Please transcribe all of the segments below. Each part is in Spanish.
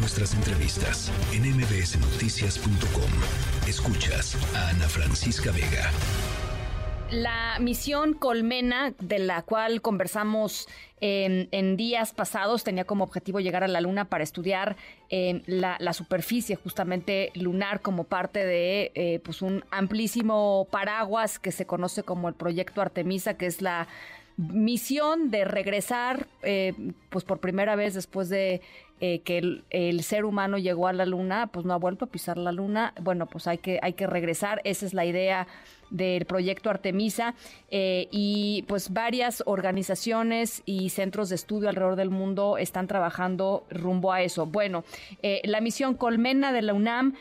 nuestras entrevistas en mbsnoticias.com. Escuchas a Ana Francisca Vega. La misión Colmena, de la cual conversamos en días pasados, tenía como objetivo llegar a la Luna para estudiar em, la, superficie justamente lunar como parte de eh, pues un amplísimo paraguas que se conoce como el proyecto Artemisa, que es la misión de regresar, eh, pues por primera vez después de eh, que el, ser humano llegó a la luna, pues no ha vuelto a pisar la luna. Bueno, pues hay que, hay que regresar. Esa es la idea del proyecto Artemisa eh, y pues varias organizaciones y centros de estudio alrededor del mundo están trabajando rumbo a eso. Bueno, eh, la misión Colmena de la UNAM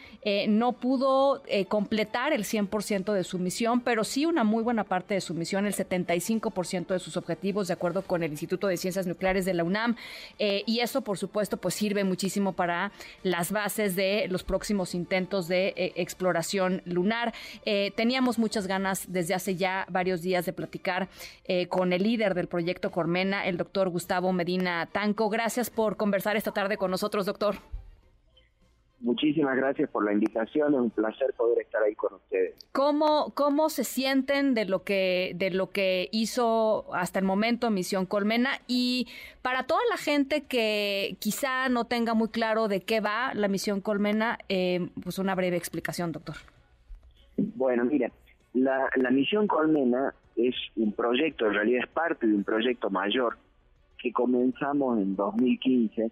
no pudo completar el 100% de su misión, pero sí una muy buena parte de su misión, el 75% de sus objetivos, de acuerdo con el Instituto de Ciencias Nucleares de la UNAM. y eso, por supuesto, pues sirve muchísimo para las bases de los próximos intentos de exploración lunar. teníamos muchas ganas desde hace ya varios días de platicar eh, con el líder del proyecto Cormena, el doctor Gustavo Medina Tanco. Gracias por conversar esta tarde con nosotros, doctor. Muchísimas gracias por la invitación, es un placer poder estar ahí con ustedes. ¿Cómo, cómo se sienten de lo que de lo que hizo hasta el momento Misión Colmena y para toda la gente que quizá no tenga muy claro de qué va la Misión Colmena, eh, pues una breve explicación, doctor. Bueno, mira, la, la misión Colmena es un proyecto, en realidad es parte de un proyecto mayor que comenzamos en 2015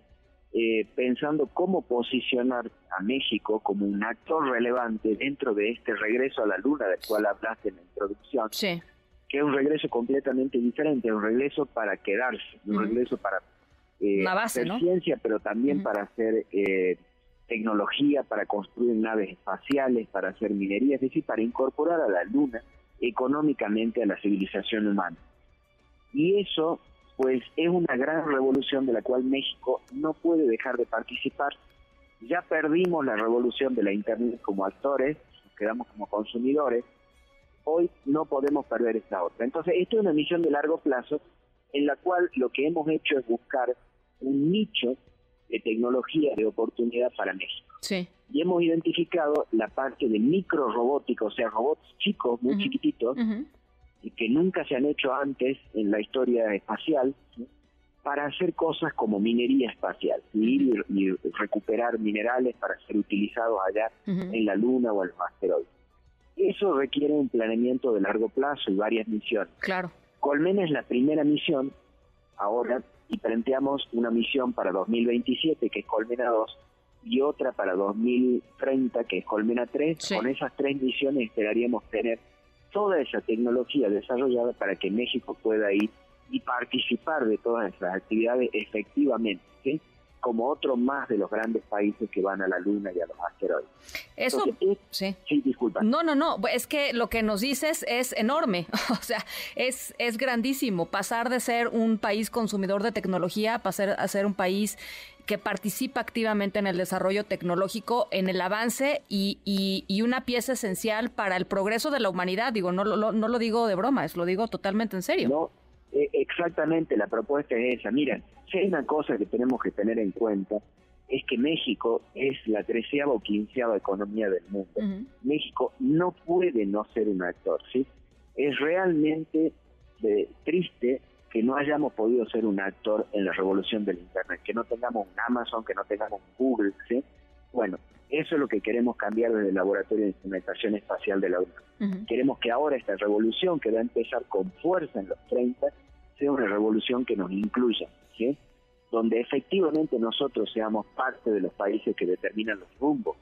eh, pensando cómo posicionar a México como un actor relevante dentro de este regreso a la luna del cual hablaste en la introducción, que es un regreso completamente diferente, un regreso para quedarse, un regreso para eh, hacer ciencia, pero también para hacer eh, tecnología para construir naves espaciales, para hacer minería, es decir, para incorporar a la Luna económicamente a la civilización humana. Y eso, pues, es una gran revolución de la cual México no puede dejar de participar. Ya perdimos la revolución de la Internet como actores, quedamos como consumidores, hoy no podemos perder esta otra. Entonces, esto es una misión de largo plazo en la cual lo que hemos hecho es buscar un nicho de tecnología de oportunidad para México. Sí. Y hemos identificado la parte de micro robótica, o sea, robots chicos, muy chiquititos, que nunca se han hecho antes en la historia espacial, para hacer cosas como minería espacial, y, recuperar minerales para ser utilizados allá en la Luna o en los asteroides. Eso requiere un planeamiento de largo plazo y varias misiones. Claro. Colmena es la primera misión ahora y planteamos una misión para 2027 que es Colmena 2 y otra para 2030 que es Colmena 3. Con esas tres misiones esperaríamos tener toda esa tecnología desarrollada para que México pueda ir y participar de todas esas actividades efectivamente. ¿sí? como otro más de los grandes países que van a la Luna y a los asteroides. Eso, sí. Sí, disculpa. No, no, no, es que lo que nos dices es enorme, o sea, es, es grandísimo pasar de ser un país consumidor de tecnología a pasar a ser un país que participa activamente en el desarrollo tecnológico, en el avance y, y, una pieza esencial para el progreso de la humanidad. Digo, no, no, no lo digo de broma, es lo digo totalmente en serio. No, e, exactamente, la propuesta es esa. Mira, si hay una cosa que tenemos que tener en cuenta, es que México es la treceava o quinceava economía del mundo. México no puede no ser un actor, ¿sí? Es realmente eh, triste que no hayamos podido ser un actor en la revolución del Internet, que no tengamos un Amazon, que no tengamos un Google, ¿sí? Bueno, eso es lo que queremos cambiar desde el Laboratorio de Instrumentación Espacial de la UNAM. Queremos que ahora esta revolución, que va a empezar con fuerza en los 30, sea una revolución que nos incluya, ¿sí? donde efectivamente nosotros seamos parte de los países que determinan los rumbos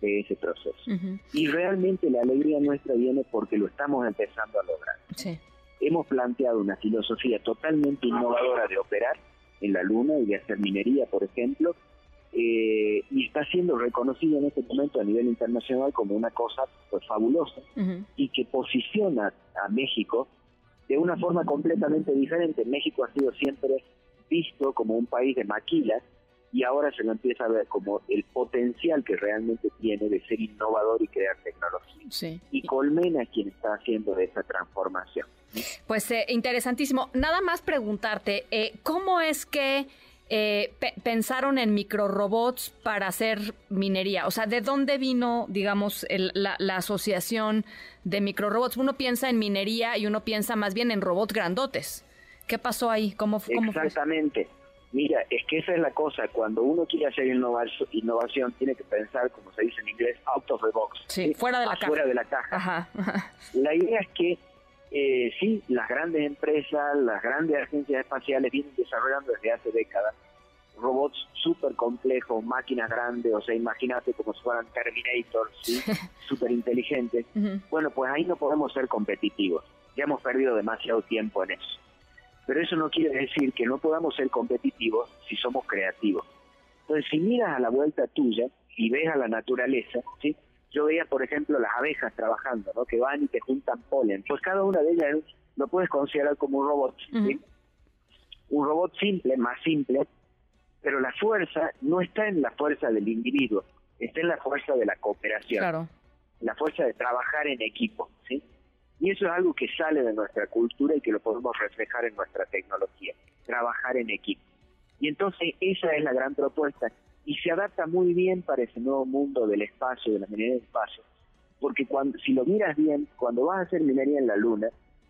de ese proceso. Y realmente la alegría nuestra viene porque lo estamos empezando a lograr. Sí. Hemos planteado una filosofía totalmente innovadora de operar en la Luna y de hacer minería, por ejemplo, eh, y está siendo reconocido en este momento a nivel internacional como una cosa pues fabulosa y que posiciona a México de una forma completamente diferente. México ha sido siempre visto como un país de maquilas y ahora se lo empieza a ver como el potencial que realmente tiene de ser innovador y crear tecnología. Y Colmena es quien está haciendo esa transformación. Pues eh, interesantísimo. Nada más preguntarte, eh, ¿cómo es que eh, pensaron en microrobots para hacer minería? O sea, ¿de dónde vino, digamos, la, asociación de microrobots? Uno piensa en minería y uno piensa más bien en robots grandotes. ¿Qué pasó ahí? ¿Cómo, cómo Exactamente. Mira, es que esa es la cosa. Cuando uno quiere hacer innovación, tiene que pensar, como se dice en inglés, out of the box. Sí, fuera de la caja. Fuera de la caja. La idea es que eh, sí, las grandes empresas, las grandes agencias espaciales vienen desarrollando desde hace décadas robots súper complejos, máquinas grandes, o sea, imagínate como si fueran Terminators, ¿sí? súper inteligentes. Bueno, pues ahí no podemos ser competitivos. Ya hemos perdido demasiado tiempo en eso. Pero eso no quiere decir que no podamos ser competitivos si somos creativos. Entonces, si miras a la vuelta tuya y ves a la naturaleza, ¿sí? Yo veía, por ejemplo, las abejas trabajando, ¿no? que van y te juntan polen. Pues cada una de ellas lo puedes considerar como un robot. Un robot simple, más simple, pero la fuerza no está en la fuerza del individuo, está en la fuerza de la cooperación. La fuerza de trabajar en equipo, ¿sí? Y eso es algo que sale de nuestra cultura y que lo podemos reflejar en nuestra tecnología, trabajar en equipo. Y entonces esa es la gran propuesta y se adapta muy bien para ese nuevo mundo del espacio, de la minería del espacio, porque cuando, si lo miras bien, cuando vas a hacer minería en la Luna,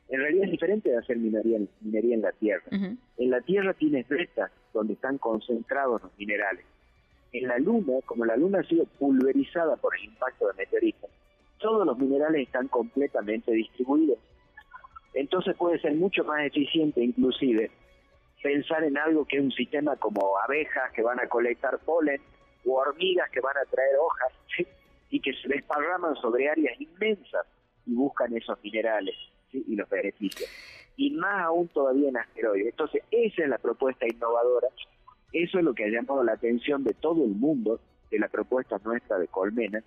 en realidad es diferente de hacer minería, minería en la Tierra. En la Tierra tienes vetas donde están concentrados los minerales. En la Luna, como la Luna ha sido pulverizada por el impacto de meteoritos, todos los minerales están completamente distribuidos. Entonces puede ser mucho más eficiente inclusive pensar en algo que es un sistema como abejas que van a colectar polen o hormigas que van a traer hojas y que se desparraman sobre áreas inmensas y buscan esos minerales y los beneficios. Y más aún todavía en asteroides. Entonces, esa es la propuesta innovadora. Eso es lo que ha llamado la atención de todo el mundo de la propuesta nuestra de Colmena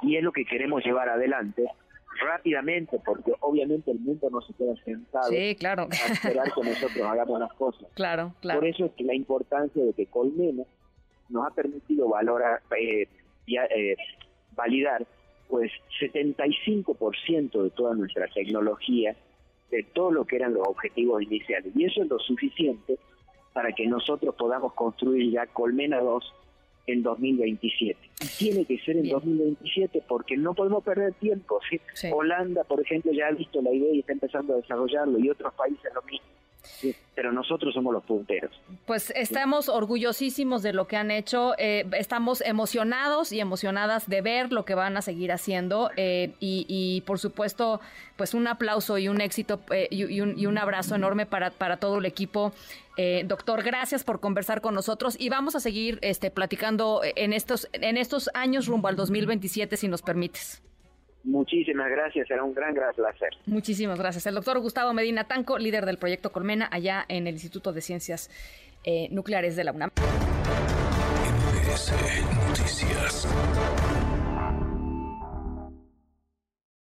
y es lo que queremos llevar adelante rápidamente, porque obviamente el mundo no se queda sentado claro. a esperar que nosotros hagamos las cosas. Claro, claro. Por eso es que la importancia de que Colmena nos ha permitido valorar, eh, eh, validar pues 75% de toda nuestra tecnología, de todo lo que eran los objetivos iniciales. Y eso es lo suficiente para que nosotros podamos construir ya Colmena 2 en 2027. Y tiene que ser en 2027 porque no podemos perder tiempo. Holanda, por ejemplo, ya ha visto la idea y está empezando a desarrollarlo y otros países lo mismo pero nosotros somos los punteros. Pues estamos orgullosísimos de lo que han hecho, eh, estamos emocionados y emocionadas de ver lo que van a seguir haciendo eh, y, por supuesto, pues un aplauso y un éxito eh, y, un, abrazo enorme para, para todo el equipo. doctor, gracias por conversar con nosotros y vamos a seguir este, platicando en estos, en estos años rumbo al 2027, si nos permites. Muchísimas gracias, será un gran, gran placer. Muchísimas gracias. El doctor Gustavo Medina Tanco, líder del proyecto Colmena, allá en el Instituto de Ciencias eh, Nucleares de la UNAM.